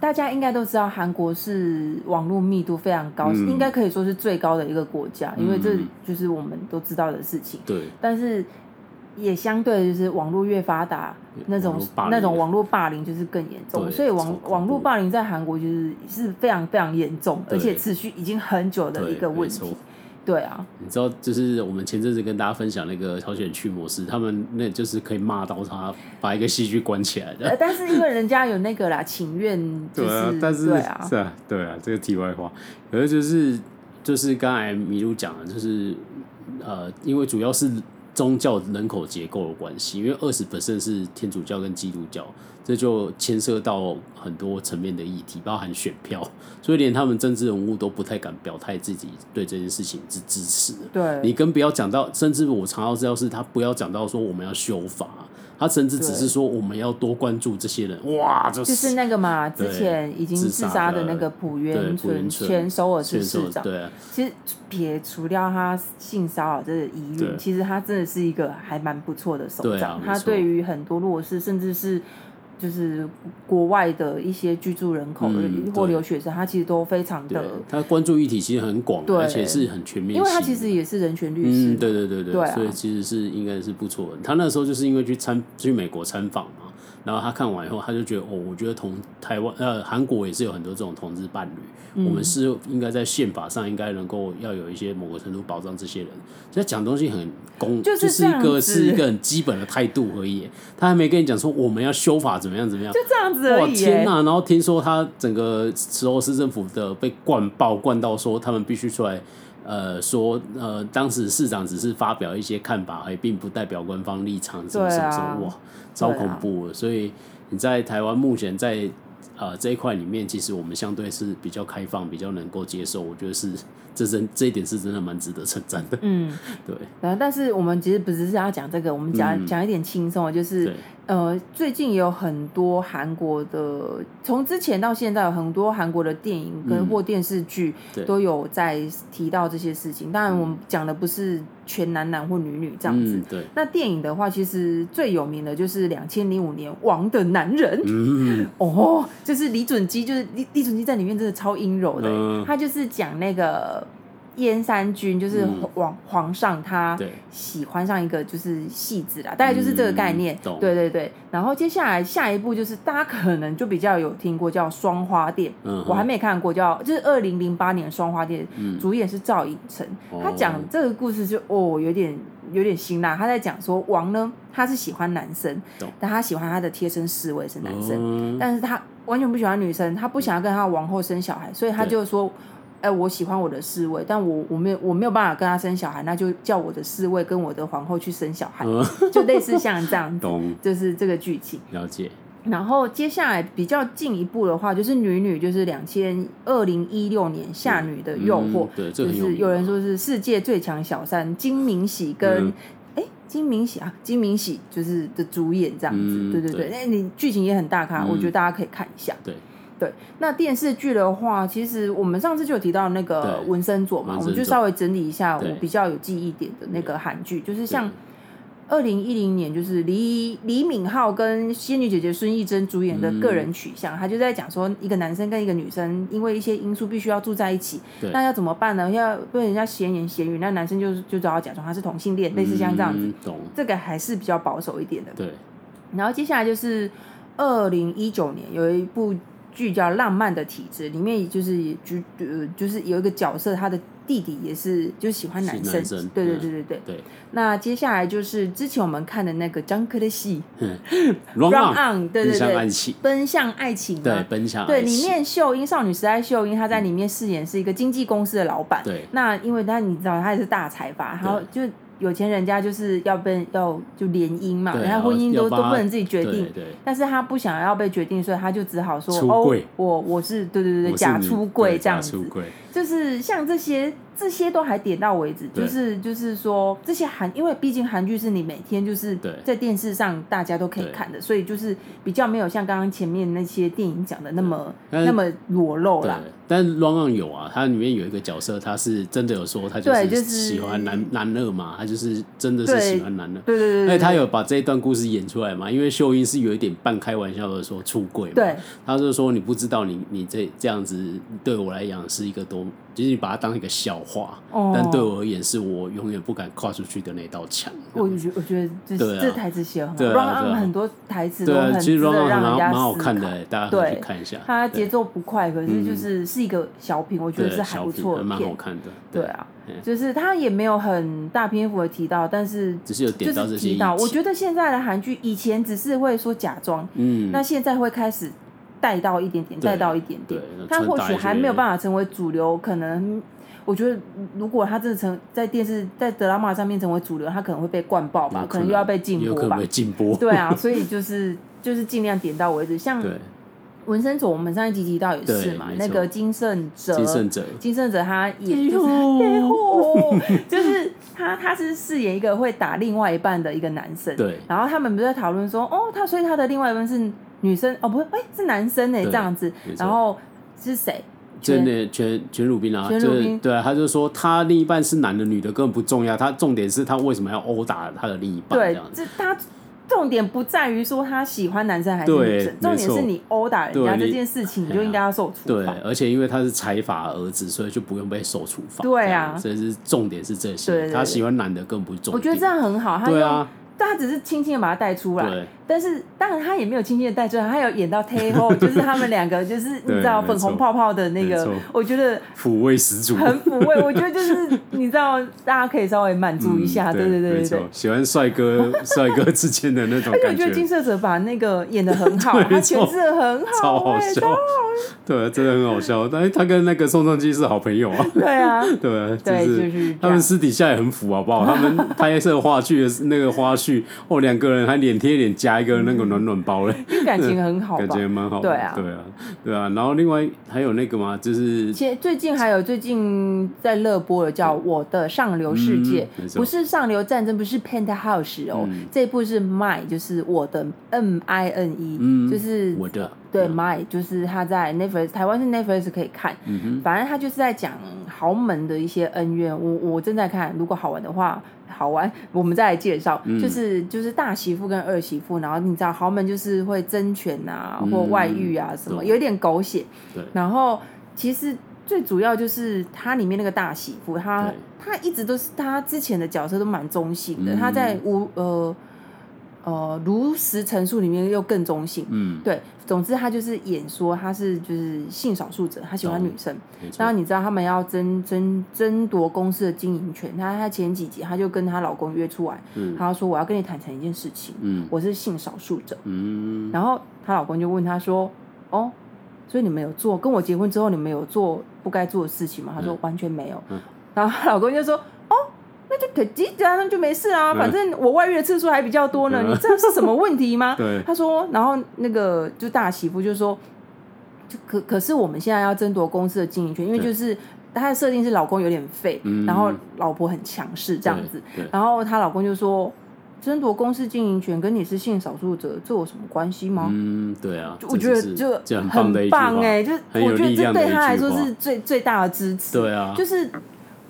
大家应该都知道，韩国是网络密度非常高，嗯、应该可以说是最高的一个国家，嗯、因为这就是我们都知道的事情。对。但是也相对就是网络越发达，那种那种网络霸凌就是更严重。所以网网络霸凌在韩国就是是非常非常严重，而且持续已经很久的一个问题。对啊，你知道，就是我们前阵子跟大家分享那个朝鲜驱魔师，他们那就是可以骂到他把一个戏剧关起来的。但是因为人家有那个啦，情愿就是对啊，但是对啊，是啊，对啊，这个题外话，可是就是就是刚才麋鹿讲的，就是呃，因为主要是宗教人口结构的关系，因为二十 percent 是天主教跟基督教。这就牵涉到很多层面的议题，包含选票，所以连他们政治人物都不太敢表态自己对这件事情是支持的。对，你更不要讲到，甚至我查到资料是他不要讲到说我们要修法，他甚至只是说我们要多关注这些人。哇，就是、就是那个嘛，之前已经自杀的那个朴元淳前首尔市市长。对，其实撇除掉他性骚扰这个疑虑，其实他真的是一个还蛮不错的首长。啊、他对于很多弱势，甚至是。就是国外的一些居住人口或留学生，他其实都非常的，他关注议题其实很广，而且是很全面。因为他其实也是人权律师，嗯，对对对对，所以其实是应该是不错的。他那时候就是因为去参去美国参访嘛。然后他看完以后，他就觉得哦，我觉得同台湾呃韩国也是有很多这种同志伴侣，嗯、我们是应该在宪法上应该能够要有一些某个程度保障这些人。所以讲东西很公，就是，就是一个是一个很基本的态度而已。他还没跟你讲说我们要修法怎么样怎么样，就这样子而已。天哪！然后听说他整个时候市政府的被灌爆灌到说他们必须出来。呃，说呃，当时市长只是发表一些看法，而并不代表官方立场，什么什么什么，啊、哇，超恐怖所以你在台湾目前在呃这一块里面，其实我们相对是比较开放，比较能够接受。我觉得是这真这一点是真的蛮值得称赞的。嗯，对。然后但是我们其实不只是要讲这个，我们讲讲、嗯、一点轻松的，就是。呃，最近也有很多韩国的，从之前到现在有很多韩国的电影跟或电视剧都有在提到这些事情。当然，我们讲的不是全男男或女女这样子。嗯、对。那电影的话，其实最有名的就是两千零五年《王的男人》。嗯。哦，就是李准基，就是李李准基在里面真的超阴柔的。嗯。他就是讲那个。燕山君就是皇皇上，他喜欢上一个就是戏子啦，大概就是这个概念。对对对，然后接下来下一部就是大家可能就比较有听过叫《双花店》，我还没看过，叫就是二零零八年《双花店》，主演是赵寅成。他讲这个故事就哦有点有点辛辣，他在讲说王呢，他是喜欢男生，但他喜欢他的贴身侍卫是男生，但是他完全不喜欢女生，他不想要跟他王后生小孩，所以他就说。哎、欸，我喜欢我的侍卫，但我我没有我没有办法跟他生小孩，那就叫我的侍卫跟我的皇后去生小孩，嗯、就类似像这样子，懂就是这个剧情。了解。然后接下来比较进一步的话，就是女女，就是两千二零一六年《夏女的诱惑》，嗯，对，就是有人说是世界最强小三金明喜跟哎、金明喜啊，金明喜就是的主演这样子，嗯、对对对，那你剧情也很大咖，嗯，我觉得大家可以看一下。对。对，那电视剧的话，其实我们上次就有提到那个文森佐嘛，我们就稍微整理一下我比较有记忆点的那个韩剧，就是像二零一零年，就是李李敏镐跟仙女姐姐孙艺珍主演的个人取向，他、嗯、就在讲说一个男生跟一个女生因为一些因素必须要住在一起，那要怎么办呢？要被人家闲言闲语，那男生就就只好假装他是同性恋，类似像这样子、嗯，这个还是比较保守一点的。对，然后接下来就是二零一九年有一部。剧叫《浪漫的体质》，里面就是就呃，就是有一个角色，他的弟弟也是就喜欢男生，对对对对对，对。那接下来就是之前我们看的那个张克的戏，嗯，Run On，对对对，奔向爱情，奔向爱情，对，奔向对，里面秀英少女时代秀英，她在里面饰演是一个经纪公司的老板，对。那因为他你知道他也是大财阀，然后就。有钱人家就是要被要就联姻嘛，人家婚姻都都不能自己决定，但是他不想要被决定，所以他就只好说哦，我我是对对对对假出柜这样子，就是像这些。这些都还点到为止，就是就是说这些韩，因为毕竟韩剧是你每天就是在电视上大家都可以看的，所以就是比较没有像刚刚前面那些电影讲的那么那么裸露啦。但是《Run On》有啊，它里面有一个角色，他是真的有说他就是喜欢男男二嘛，他就是真的是喜欢男二。对对对，对。他有把这一段故事演出来嘛？因为秀英是有一点半开玩笑的说出轨嘛，对，他就说你不知道你你这这样子对我来讲是一个多。就是你把它当一个笑话，哦，但对我而言，是我永远不敢跨出去的那道墙。我觉我觉得这、啊、这台词写很好对、啊对啊、，Run On 很多台词都很值得让人家蛮蛮好看的，大家可以去看一下。它节奏不快，可是就是是一个小品，我觉得是还不错的片，蛮好看的。对啊，就是他也没有很大篇幅的提到，但是只是有点到这些提到。我觉得现在的韩剧以前只是会说假装，嗯，那现在会开始带到一点点，带到一点点，他或许还没有办法成为主流，可能。我觉得，如果他真的成在电视在德拉玛上面成为主流，他可能会被灌爆吧，可能，可能又要被禁播吧。禁播。对啊，所以就是就是尽量点到为止。像文森佐，我们上一集提到也是嘛，那个金圣哲，金圣哲，金圣哲他也就是，就是 他他是饰演一个会打另外一半的一个男生。对。然后他们不是在讨论说，哦，他所以他的另外一半是女生哦，不是，哎，是男生哎，这样子。然后是谁？真的全全鲁宾啊，就是对啊，他就说他另一半是男的女的根本不重要，他重点是他为什么要殴打他的另一半？对，这他重点不在于说他喜欢男生还是女生，重点是你殴打人家这件事情，你就应该要受处罚。对，而且因为他是财阀儿子，所以就不用被受处罚。对啊，所以是重点是这些。对对对，他喜欢男的更不重要。我觉得这样很好，他对啊，但他只是轻轻的把他带出来。但是当然他也没有轻轻的带出来，他有演到 Taeho，就是他们两个就是你知道粉红泡泡的那个，我觉得抚慰十足，很抚慰。我觉得就是你知道，大家可以稍微满足一下，对对对对对。喜欢帅哥 帅哥之间的那种感觉。而且我觉得金色者把那个演的很好，他诠释的很好，超好笑，对，真的很好笑。但是他跟那个宋仲基是好朋友啊，对啊，对，就是他们私底下也很腐，好不好？他们拍摄话剧的那个花絮，哦，两个人还脸贴脸加。一个那个暖暖包嘞，感情很好，感情蛮好，对啊，对啊，对啊。然后另外还有那个嘛，就是其实最近还有最近在热播的叫《我的上流世界》，不是上流战争，不是 Penthouse 哦，这部是 My，就是我的 M I N E，就是我的。对，My 就是他在 Netflix，台湾是 Netflix 可以看，反正他就是在讲豪门的一些恩怨。我我正在看，如果好玩的话，好玩，我们再来介绍。就是就是大媳妇跟二媳妇，然后你知道豪门就是会争权啊，或外遇啊什么，有点狗血。对然后其实最主要就是它里面那个大媳妇，她她一直都是她之前的角色都蛮中性的，她在无呃。呃，如实陈述里面又更中性，嗯，对，总之他就是演说他是就是性少数者，他喜欢女生，然后你知道他们要争争争夺公司的经营权，他他前几集他就跟她老公约出来，嗯，他说我要跟你坦诚一件事情，嗯，我是性少数者，嗯，然后她老公就问她说，哦，所以你们有做跟我结婚之后你们有做不该做的事情吗？他说完全没有，然后她老公就说。就可以，这样那就没事啊。反正我外遇的次数还比较多呢。你知道是什么问题吗？对。他说，然后那个就大媳妇就说，就可可是我们现在要争夺公司的经营权，因为就是他的设定是老公有点废，然后老婆很强势这样子。然后她老公就说，争夺公司经营权跟你是性少数者，这有什么关系吗？嗯，对啊。我觉得就很棒哎，就我觉得这对他来说是最最大的支持。对啊，就是。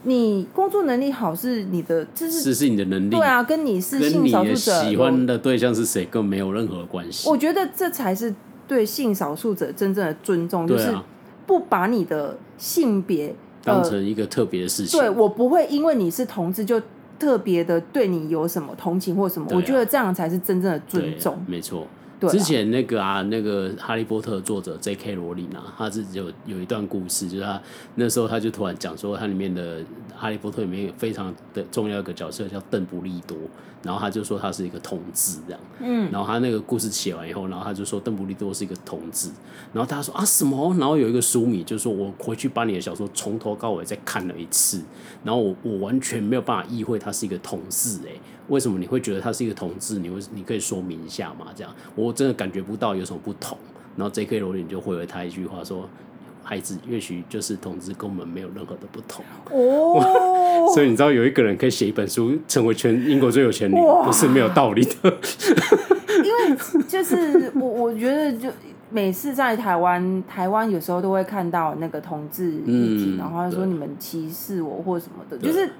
你工作能力好是你的，这是是是你的能力，对啊，跟你是性少数者喜欢的对象是谁，更没有任何关系。我觉得这才是对性少数者真正的尊重，就是不把你的性别当成一个特别的事情。对，我不会因为你是同志就特别的对你有什么同情或什么，我觉得这样才是真正的尊重。没错。之前那个啊，那个《哈利波特》作者 J.K. 罗琳啊，他是有有一段故事，就是他那时候他就突然讲说，他里面的《哈利波特》里面有非常的重要一个角色叫邓布利多，然后他就说他是一个同志这样，嗯，然后他那个故事写完以后，然后他就说邓布利多是一个同志，然后他说啊什么？然后有一个书迷就说，我回去把你的小说从头到尾再看了一次，然后我我完全没有办法意会他是一个同志哎。为什么你会觉得他是一个同志？你会你可以说明一下嘛？这样我真的感觉不到有什么不同。然后 J.K. 罗琳就回了他一句话说：“孩子，也许就是同志跟我们没有任何的不同。”哦，所以你知道有一个人可以写一本书成为全英国最有钱女，不是没有道理的。因为就是我我觉得就每次在台湾，台湾有时候都会看到那个同志议题，嗯、然后他说你们歧视我或什么的，就是。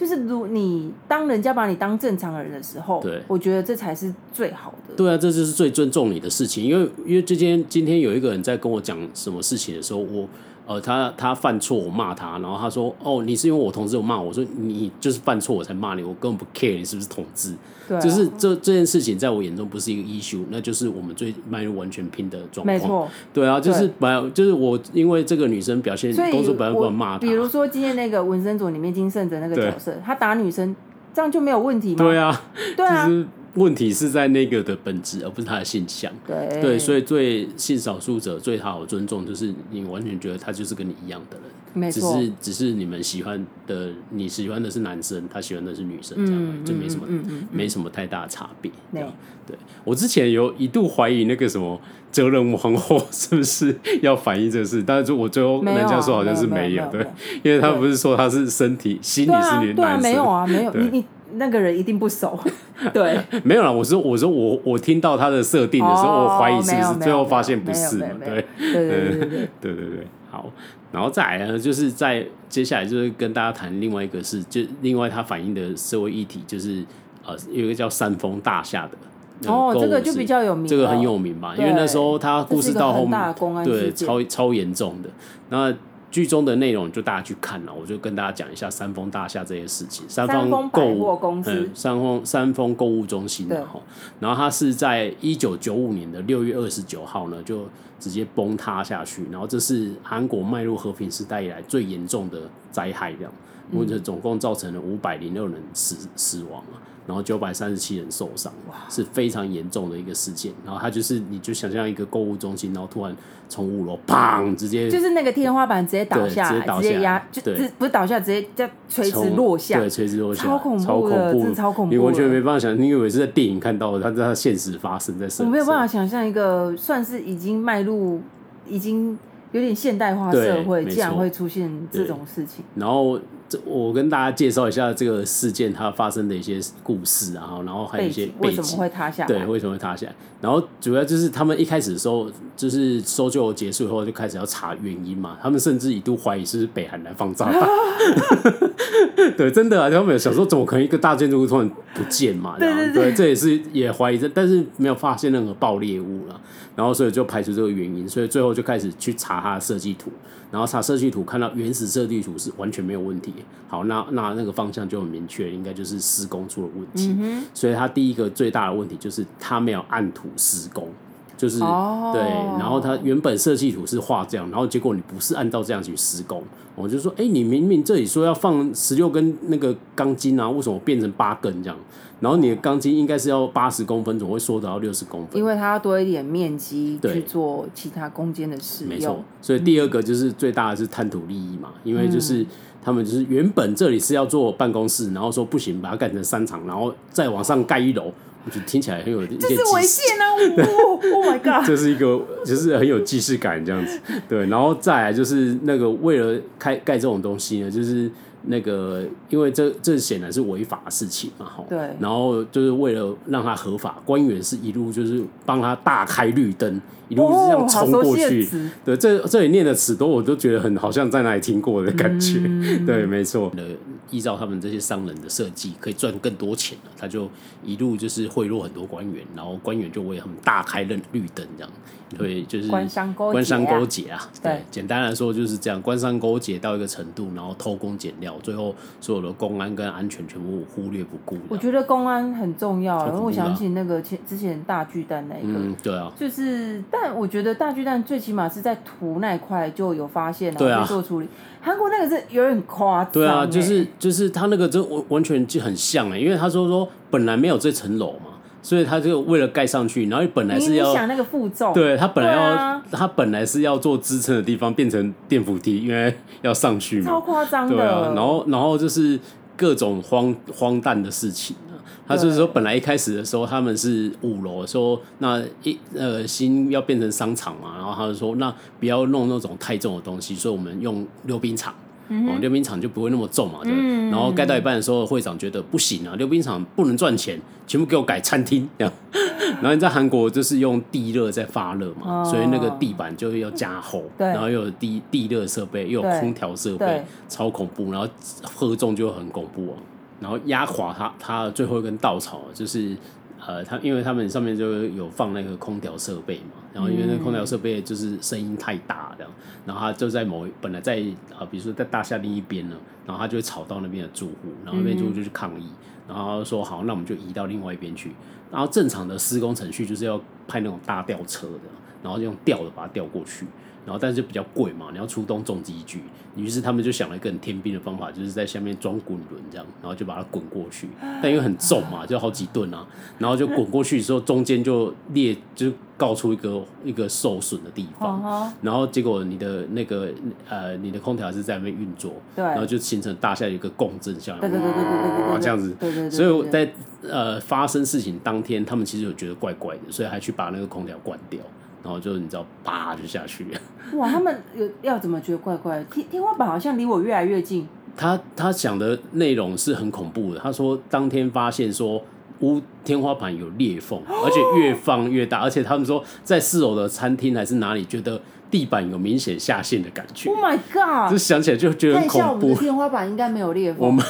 就是如你当人家把你当正常人的时候，对，我觉得这才是最好的。对啊，这就是最尊重你的事情。因为因为今天今天有一个人在跟我讲什么事情的时候，我呃他他犯错，我骂他，然后他说哦，你是因为我同志我骂我，我说你就是犯错我才骂你，我根本不 care 你是不是同志。啊、就是这这件事情在我眼中不是一个 issue，那就是我们最迈入完全拼的状况。没错，对啊，就是本来就是我因为这个女生表现，工作本来不能骂她。比如说今天那个纹身组里面金圣哲那个角色，他打女生，这样就没有问题吗？对啊，对啊。就是问题是在那个的本质，而不是他的性向。对。对，所以对性少数者最好的尊重，就是你完全觉得他就是跟你一样的人。没错，只是只是你们喜欢的，你喜欢的是男生，他喜欢的是女生，这样、嗯、就没什么，嗯嗯嗯、没什么太大的差别。对，对。我之前有一度怀疑那个什么哲人王后是不是要反映这事，但是我最后人家说好像是没有，对，因为他不是说他是身体心理是女男生，对啊，没有啊，没有，你你那个人一定不熟，对，没有啦，我说我说我我听到他的设定的时候，我怀疑是不是，最后发现不是嘛，对，对对对对对对对，好。然后再来呢，就是在接下来就是跟大家谈另外一个是，就另外他反映的社会议题，就是呃有一个叫三峰大厦的哦，这个就比较有名，这个很有名吧？因为那时候他故事到后面，对，超超严重的。那 剧中的内容就大家去看了，我就跟大家讲一下三丰大厦这些事情。三丰购物公司，嗯、三丰三丰购物中心。然后它是在一九九五年的六月二十九号呢就。直接崩塌下去，然后这是韩国迈入和平时代以来最严重的灾害，这样，或者总共造成了五百零六人死死亡啊。然后九百三十七人受伤，是非常严重的一个事件。然后它就是，你就想象一个购物中心，然后突然从五楼砰，直接就是那个天花板直接倒下来，直接压，就不是倒下，直接叫垂直落下，对，垂直落下，超恐怖超恐怖，你完全没办法想象，你以为是在电影看到的，它在他现实发生在身。我没有办法想象一个算是已经迈入已经有点现代化社会，竟然会出现这种事情。然后。我跟大家介绍一下这个事件它发生的一些故事，然后，然后还有一些背景，为什么会塌下来？对，为什么会塌下来？然后主要就是他们一开始的时候，就是搜救结束以后就开始要查原因嘛。他们甚至一度怀疑是北韩来放炸弹。对，真的啊，他们有想说怎么可能一个大建筑物突然不见嘛？对对对，对，这也是也怀疑这，但是没有发现任何爆裂物了。然后所以就排除这个原因，所以最后就开始去查他的设计图。然后查设计图，看到原始设计图是完全没有问题。好，那那那个方向就很明确，应该就是施工出了问题。嗯、所以他第一个最大的问题就是他没有按图施工，就是、哦、对。然后它原本设计图是画这样，然后结果你不是按照这样去施工，我就说，哎，你明明这里说要放十六根那个钢筋啊，为什么变成八根这样？然后你的钢筋应该是要八十公分，总会缩到六十公分。因为它要多一点面积去做其他空间的使用。没错，所以第二个就是最大的是贪图利益嘛，因为就是他们就是原本这里是要做办公室，然后说不行，把它改成商场，然后再往上盖一楼，我觉得听起来很有，这是违宪啊！Oh my god！这是一个就是很有既视感这样子，对，然后再来就是那个为了开盖这种东西呢，就是。那个，因为这这显然是违法的事情嘛，哈。对。然后就是为了让他合法，官员是一路就是帮他大开绿灯，一路是这样冲过去。哦、对，这这里念的词都我都觉得很好像在哪里听过的感觉。嗯、对，没错。依照他们这些商人的设计，可以赚更多钱了，他就一路就是贿赂很多官员，然后官员就为他们大开绿绿灯这样。对，就是官商勾结啊。对，简单来说就是这样，官商勾结到一个程度，然后偷工减料，最后所有的公安跟安全全部忽略不顾。我觉得公安很重要，因为我想起那个前之前大巨蛋那一个，嗯，对啊，就是，但我觉得大巨蛋最起码是在图那一块就有发现，然后做处理。韩国那个是有点夸张，对啊，就是就是他那个真完完全就很像哎，因为他说说本来没有这层楼嘛。所以他就为了盖上去，然后本来是要想那个负重，对他本来要、啊、他本来是要做支撑的地方变成电扶梯，因为要上去嘛，超夸张的。对啊，然后然后就是各种荒荒诞的事情啊。他就是说，本来一开始的时候他们是五楼，说那一呃新要变成商场嘛，然后他就说那不要弄那种太重的东西，所以我们用溜冰场。哦，溜冰场就不会那么重嘛，对。嗯、然后盖到一半的时候，会长觉得不行啊，溜冰场不能赚钱，全部给我改餐厅这样。然后你在韩国就是用地热在发热嘛，哦、所以那个地板就要加厚，然后又有地地热设备，又有空调设备，超恐怖。然后喝重就很恐怖啊。然后压垮它，它最后一根稻草就是。呃，他因为他们上面就有放那个空调设备嘛，然后因为那空调设备就是声音太大这样，然后他就在某本来在啊，比如说在大厦另一边呢，然后他就会吵到那边的住户，然后那边住户就去抗议，然后说好，那我们就移到另外一边去，然后正常的施工程序就是要派那种大吊车的，然后用吊的把它吊过去。然后，但是就比较贵嘛，你要出动重机具，于是他们就想了一个很天兵的方法，就是在下面装滚轮这样，然后就把它滚过去。但因为很重嘛，就好几吨啊，然后就滚过去的时候，中间就裂，就告出一个一个受损的地方。然后结果你的那个呃，你的空调是在那边运作，对，然后就形成大厦有一个共振效应，对对对对对对，这样子，对对对。所以在呃发生事情当天，他们其实有觉得怪怪的，所以还去把那个空调关掉。然后就你知道，啪就下去了。哇，他们有要怎么觉得怪怪？天天花板好像离我越来越近。他他讲的内容是很恐怖的。他说当天发现说屋天花板有裂缝，而且越放越大，而且他们说在四楼的餐厅还是哪里觉得。地板有明显下陷的感觉。Oh my god！就想起来就觉得很恐怖。我们天花板应该没有裂缝。我们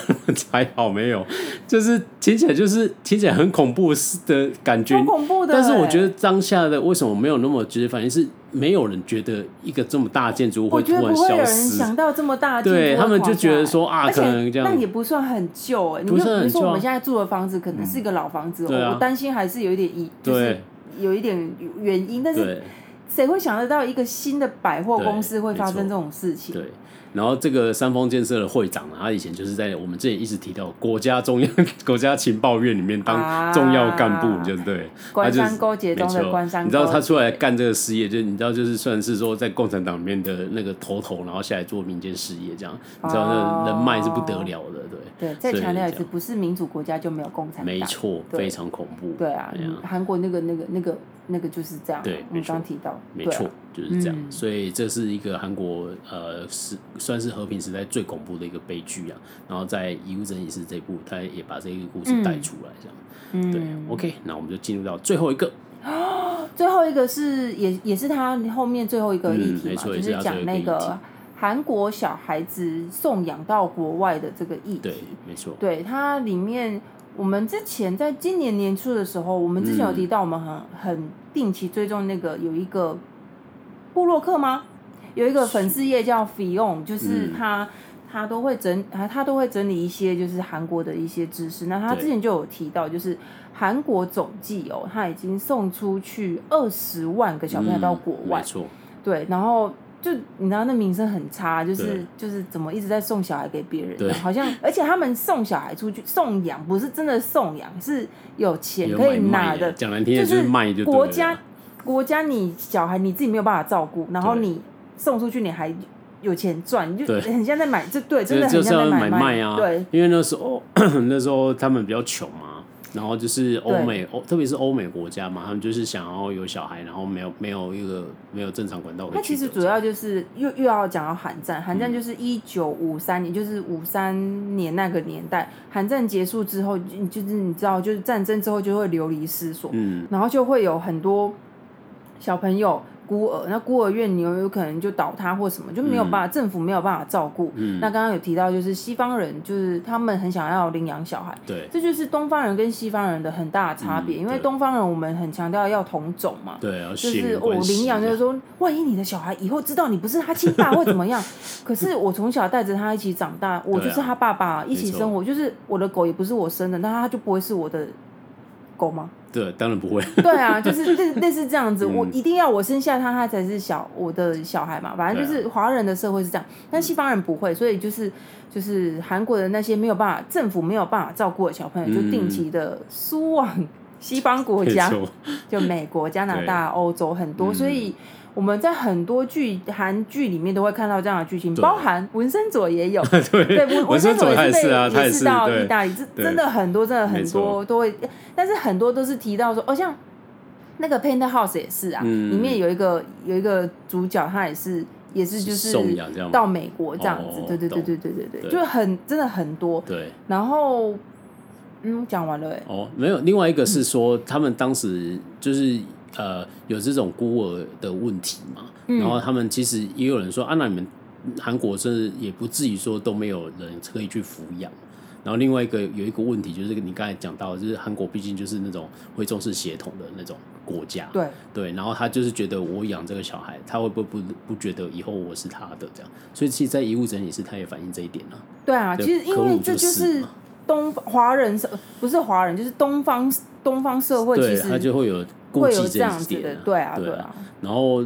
还好没有，就是听起来就是听起来很恐怖的感觉。恐怖的。但是我觉得当下的为什么没有那么直接反应？是没有人觉得一个这么大的建筑物会突然消失。有人想到这么大的建筑物。对他们就觉得说啊，可能这样。那也不算很旧哎，你比如说我们现在住的房子可能是一个老房子，我担心还是有一点一就是有一点原因，但是。谁会想得到一个新的百货公司会发生这种事情？对。然后这个三丰建设的会长呢，他以前就是在我们之前一直提到国家中央 国家情报院里面当重要干部，啊、就对。官商勾结中的官商，你知道他出来干这个事业，就你知道就是算是说在共产党里面的那个头头，然后下来做民间事业这样，你知道那人脉是不得了的，对。对，再强调一次，不是民主国家就没有共产党。没错，非常恐怖。对啊，韩国那个那个那个那个就是这样。对，我们刚提到，没错，就是这样。所以这是一个韩国呃是算是和平时代最恐怖的一个悲剧啊。然后在《遗物整理师》这部，他也把这个故事带出来，这样。嗯。对，OK，那我们就进入到最后一个。最后一个是也也是他后面最后一个议题嘛，就是讲那个。韩国小孩子送养到国外的这个议题，对，没错。对，它里面，我们之前在今年年初的时候，我们之前有提到，我们很很定期追踪那个有一个布洛克吗？有一个粉丝页叫 Fion，就是他他都会整他他都会整理一些就是韩国的一些知识。那他之前就有提到，就是韩国总计哦，他已经送出去二十万个小朋友到国外，没错。对，然后。就你知道那名声很差，就是就是怎么一直在送小孩给别人，好像而且他们送小孩出去送养，不是真的送养，是有钱可以拿的，讲难听点就是卖就国家国家你小孩你自己没有办法照顾，然后你送出去你还有钱赚，你就很像在买，这对真的很像在买卖啊，对，因为那时候 那时候他们比较穷嘛。然后就是欧美欧，特别是欧美国家嘛，他们就是想要有小孩，然后没有没有一个没有正常管道。它其实主要就是又又要讲到韩战，韩战就是一九五三年，嗯、就是五三年那个年代，韩战结束之后，就是你知道，就是战争之后就会流离失所，嗯，然后就会有很多小朋友。孤儿，那孤儿院你有有可能就倒塌或什么，就没有办法，嗯、政府没有办法照顾。嗯、那刚刚有提到，就是西方人，就是他们很想要领养小孩。对，这就是东方人跟西方人的很大的差别。嗯、因为东方人我们很强调要同种嘛，对，就是我领养，就是说，万一你的小孩以后知道你不是他亲爸会怎么样，可是我从小带着他一起长大，我就是他爸爸，啊、一起生活，就是我的狗也不是我生的，那他就不会是我的狗吗？对，当然不会。对啊，就是类 类似这样子，我一定要我生下他，他才是小我的小孩嘛。反正就是华人的社会是这样，但西方人不会，所以就是就是韩国的那些没有办法，政府没有办法照顾的小朋友，就定期的输往西方国家，就美国、加拿大、欧洲很多，所以。我们在很多剧韩剧里面都会看到这样的剧情，包含文森佐也有，对，文森佐也是被也是到意大利，这真的很多，真的很多都会，但是很多都是提到说，哦，像那个 Paint House 也是啊，里面有一个有一个主角，他也是也是就是到美国这样子，对对对对对对对，就很真的很多，对，然后嗯，讲完了哎，哦，没有，另外一个是说他们当时就是。呃，有这种孤儿的问题嘛？嗯、然后他们其实也有人说，啊，那你们韩国是也不至于说都没有人可以去抚养。然后另外一个有一个问题，就是你刚才讲到，就是韩国毕竟就是那种会重视血统的那种国家。对对，然后他就是觉得我养这个小孩，他会不会不不觉得以后我是他的这样？所以其实，在遗物整理师他也反映这一点了。对啊，其实因为这就是东华人社，不是华人，就是东方东方社会，其实他就会有。会有这样子的，对啊，对啊，然后。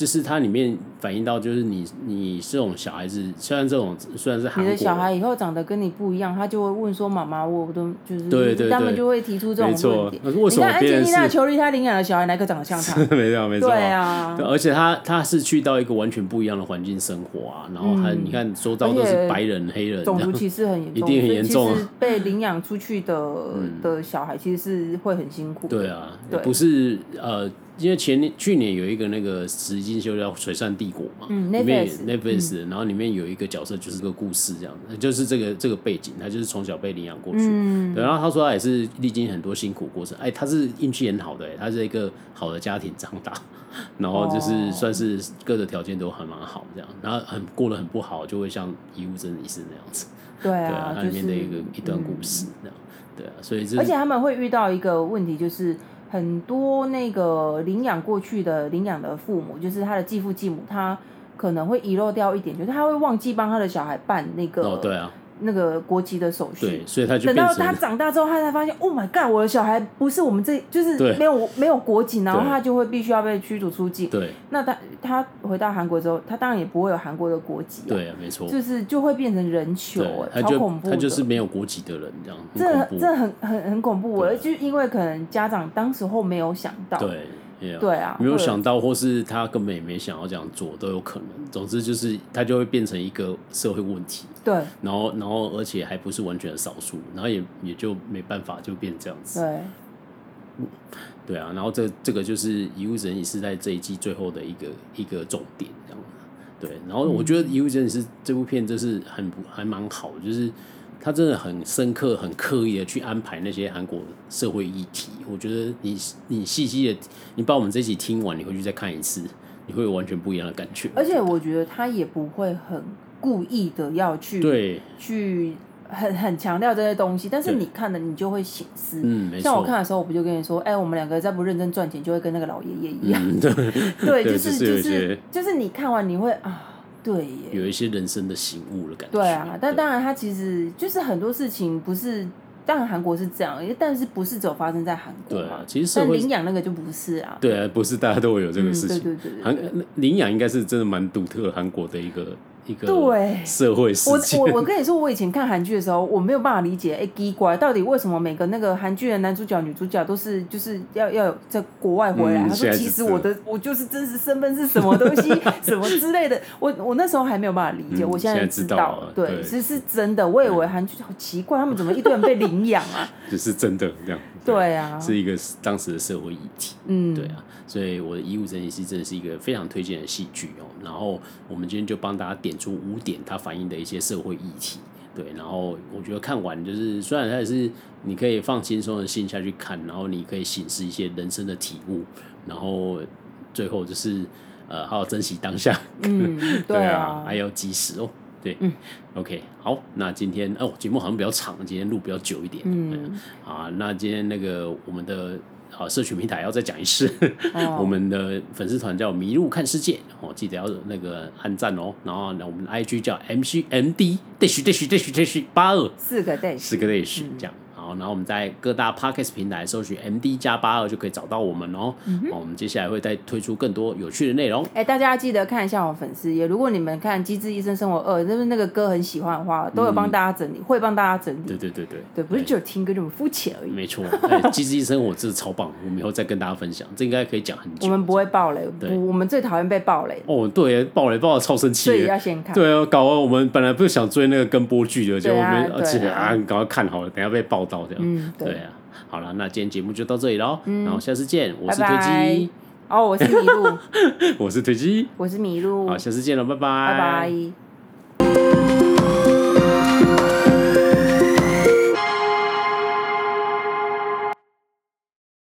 就是它里面反映到，就是你你这种小孩子，虽然这种虽然是韩国，你的小孩以后长得跟你不一样，他就会问说：“妈妈，我都就是……”对对，他们就会提出这种问题。你看安吉丽娜·裘丽她领养的小孩哪个长得像他？没错没错。对啊，而且他他是去到一个完全不一样的环境生活啊，然后还你看周遭都是白人黑人，种族歧视很严重，一定很严重。被领养出去的的小孩其实是会很辛苦。对啊，不是呃。因为前年、去年有一个那个实境秀叫《水上帝国》嘛，嗯、里面 Netflix，然后里面有一个角色就是个故事这样的，就是这个这个背景，他就是从小被领养过去，嗯、对，然后他说他也是历经很多辛苦过程，哎，他是运气很好的，他是一个好的家庭长大，然后就是算是各个条件都还蛮好这样，然后很过得很不好，就会像遗物整理师那样子，对啊，它里面的一个、就是、一段故事这样，对啊，所以这而且他们会遇到一个问题就是。很多那个领养过去的领养的父母，就是他的继父继母，他可能会遗漏掉一点，就是他会忘记帮他的小孩办那个，哦，对啊，那个国籍的手续。对，所以他就等到他长大之后，他才发现，Oh my God，我的小孩不是我们这，就是没有没有国籍，然后他就会必须要被驱逐出境。对，那他他回到韩国之后，他当然也不会有韩国的国籍。对啊，没错，就是就会变成人球，哎，超恐怖。他就是没有国籍的人，这样。这这很很很恐怖，我就因为可能家长当时候没有想到。对。Yeah, 对啊，没有想到，或是他根本也没想要这样做，都有可能。总之就是，他就会变成一个社会问题。对，然后，然后，而且还不是完全的少数，然后也也就没办法，就变这样子。对，对啊，然后这这个就是《遗物整理是》在这一季最后的一个一个重点，这样。对，然后我觉得《遗物整理师》这部片就是很还蛮好的，就是。他真的很深刻、很刻意的去安排那些韩国社会议题。我觉得你你细细的，你把我们这集听完，你回去再看一次，你会有完全不一样的感觉。而且我觉得他也不会很故意的要去对去很很强调这些东西，但是你看了你就会醒思。嗯，没错。像我看的时候，我不就跟你说，哎、欸，我们两个再不认真赚钱，就会跟那个老爷爷一样。嗯、对 对，就是就是就是你看完你会啊。对，有一些人生的醒悟的感觉。对啊，但当然，他其实就是很多事情不是，当然韩国是这样，但是不是只有发生在韩国嘛？对啊，其实但领养那个就不是啊。对啊，不是大家都会有这个事情。嗯、对，对，对领养应该是真的蛮独特韩国的一个。一个对社会事件，我我我跟你说，我以前看韩剧的时候，我没有办法理解，哎、欸，奇怪，到底为什么每个那个韩剧的男主角、女主角都是就是要要在国外回来？嗯、他说，其实我的我就是真实身份是什么东西，什么之类的。我我那时候还没有办法理解，嗯、我现在知道，了。对，其实是真的。我以为韩剧好奇怪，他们怎么一堆人被领养啊？就是真的这样。对，对啊，是一个当时的社会议题。嗯，对啊。所以我的遗物整理师真的是一个非常推荐的戏剧哦。然后我们今天就帮大家点出五点它反映的一些社会议题。对，然后我觉得看完就是虽然它也是你可以放轻松的心下去看，然后你可以省思一些人生的体悟，然后最后就是呃好好珍惜当下。嗯，对啊，对啊，还要及时哦。对，嗯，OK，好，那今天哦节目好像比较长，今天录比较久一点。嗯，啊，那今天那个我们的。啊，社群平台要再讲一次，我们的粉丝团叫迷路看世界哦，记得要那个按赞哦。然后呢，我们的 IG 叫 MCMD dash dash dash dash 八二，四个 dash，四个 dash 这样。然后我们在各大 podcast 平台搜寻 MD 加八二就可以找到我们哦。嗯、我们接下来会再推出更多有趣的内容。哎，大家记得看一下我粉丝页。如果你们看《机智医生生活二》，就是那个歌很喜欢的话，都有帮大家整理，嗯、会帮大家整理。对对对对，对，不是只有听歌这么肤浅而已。没错，《机智医生活》真的超棒，我们以后再跟大家分享。这应该可以讲很久。我们不会爆雷，对，我们最讨厌被爆雷。哦，对，爆雷爆的超生气。所以要先看。对啊，搞完我们本来不是想追那个跟播剧的，结果我们而且啊，赶快看好了，等下被爆到这样。嗯，对。啊。好了，那今天节目就到这里喽，嗯、然后下次见，我是推机，哦，我是麋鹿，我是推机，我是麋鹿，好，下次见了，拜拜，拜拜。